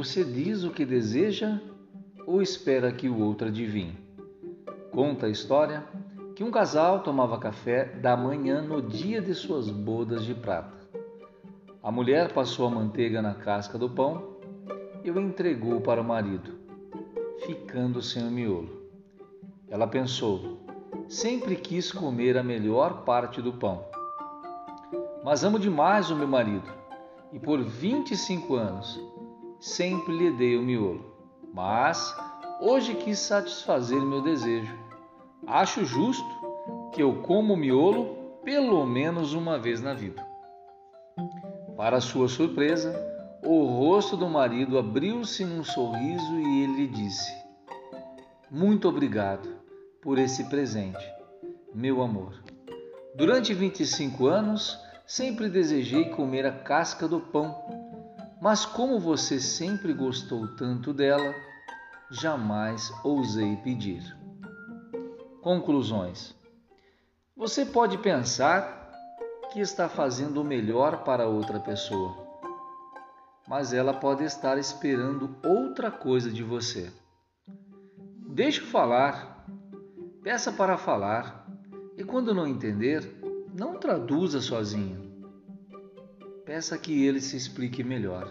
Você diz o que deseja ou espera que o outro adivinhe? Conta a história que um casal tomava café da manhã no dia de suas bodas de prata. A mulher passou a manteiga na casca do pão e o entregou para o marido, ficando sem o miolo. Ela pensou: sempre quis comer a melhor parte do pão. Mas amo demais o meu marido e por 25 anos sempre lhe dei o miolo. Mas hoje quis satisfazer meu desejo. Acho justo que eu como miolo pelo menos uma vez na vida. Para sua surpresa, o rosto do marido abriu-se num sorriso e ele disse: Muito obrigado por esse presente, meu amor. Durante 25 anos, sempre desejei comer a casca do pão, mas como você sempre gostou tanto dela, jamais ousei pedir. Conclusões: Você pode pensar que está fazendo o melhor para outra pessoa mas ela pode estar esperando outra coisa de você. Deixe falar, peça para falar, e quando não entender, não traduza sozinho. Peça que ele se explique melhor.